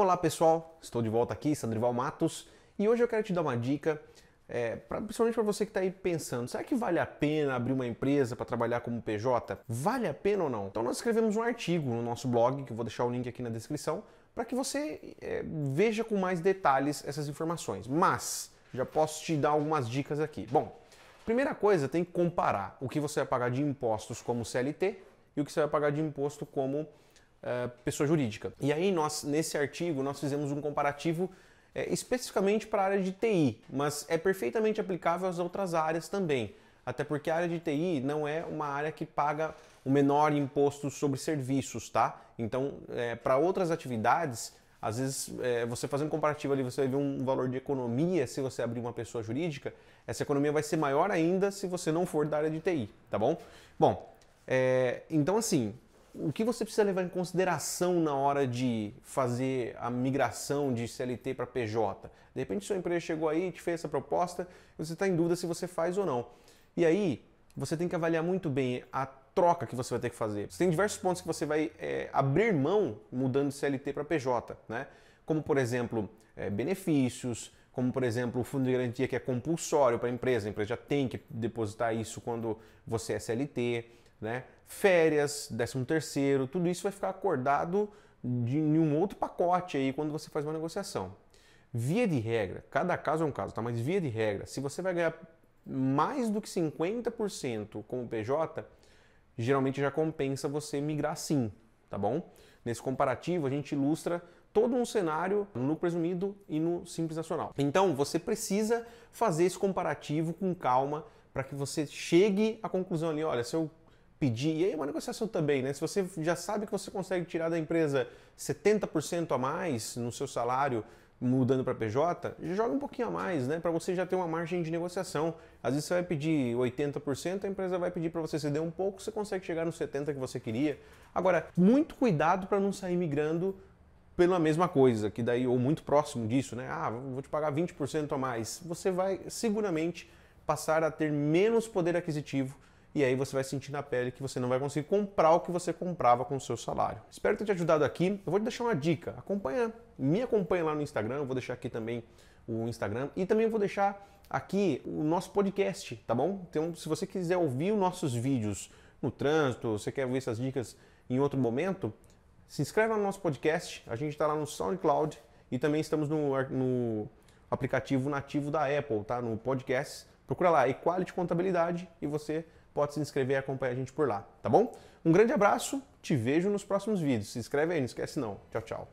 Olá pessoal, estou de volta aqui, Sandrival Matos, e hoje eu quero te dar uma dica, é, pra, principalmente para você que está aí pensando, será que vale a pena abrir uma empresa para trabalhar como PJ? Vale a pena ou não? Então nós escrevemos um artigo no nosso blog, que eu vou deixar o link aqui na descrição, para que você é, veja com mais detalhes essas informações. Mas já posso te dar algumas dicas aqui. Bom, primeira coisa, tem que comparar o que você vai pagar de impostos como CLT e o que você vai pagar de imposto como uh, pessoa jurídica. E aí nós, nesse artigo, nós fizemos um comparativo é, especificamente para a área de TI, mas é perfeitamente aplicável às outras áreas também. Até porque a área de TI não é uma área que paga o menor imposto sobre serviços, tá? Então, é, para outras atividades, às vezes, é, você fazendo um comparativo ali, você vai ver um valor de economia se você abrir uma pessoa jurídica. Essa economia vai ser maior ainda se você não for da área de TI, tá bom? Bom, é, então assim, o que você precisa levar em consideração na hora de fazer a migração de CLT para PJ? De repente sua empresa chegou aí, te fez essa proposta, você está em dúvida se você faz ou não. E aí, você tem que avaliar muito bem a troca que você vai ter que fazer. Você tem diversos pontos que você vai é, abrir mão mudando de CLT para PJ, né? Como, por exemplo, é, benefícios, como, por exemplo, o fundo de garantia que é compulsório para a empresa. A empresa já tem que depositar isso quando você é CLT né? Férias, 13 terceiro, tudo isso vai ficar acordado de, em um outro pacote aí quando você faz uma negociação. Via de regra, cada caso é um caso, tá? Mas via de regra, se você vai ganhar mais do que 50% como PJ, geralmente já compensa você migrar sim, tá bom? Nesse comparativo a gente ilustra todo um cenário no presumido e no simples nacional. Então você precisa fazer esse comparativo com calma para que você chegue à conclusão ali, olha, se eu pedir, e aí é uma negociação também, né? Se você já sabe que você consegue tirar da empresa 70% a mais no seu salário mudando para PJ, joga um pouquinho a mais, né? Para você já ter uma margem de negociação. Às vezes você vai pedir 80%, a empresa vai pedir para você ceder um pouco, você consegue chegar no 70% que você queria. Agora, muito cuidado para não sair migrando pela mesma coisa, que daí, ou muito próximo disso, né? Ah, vou te pagar 20% a mais. Você vai seguramente passar a ter menos poder aquisitivo e aí você vai sentir na pele que você não vai conseguir comprar o que você comprava com o seu salário. Espero ter te ajudado aqui. Eu vou te deixar uma dica. Acompanha, me acompanha lá no Instagram, eu vou deixar aqui também o Instagram e também vou deixar aqui o nosso podcast, tá bom? Então, se você quiser ouvir os nossos vídeos no trânsito, você quer ver essas dicas em outro momento, se inscreve no nosso podcast. A gente está lá no SoundCloud e também estamos no, no aplicativo nativo da Apple, tá? No podcast. Procura lá, Equality Contabilidade e você pode se inscrever e acompanhar a gente por lá, tá bom? Um grande abraço, te vejo nos próximos vídeos. Se inscreve aí, não esquece não. Tchau, tchau.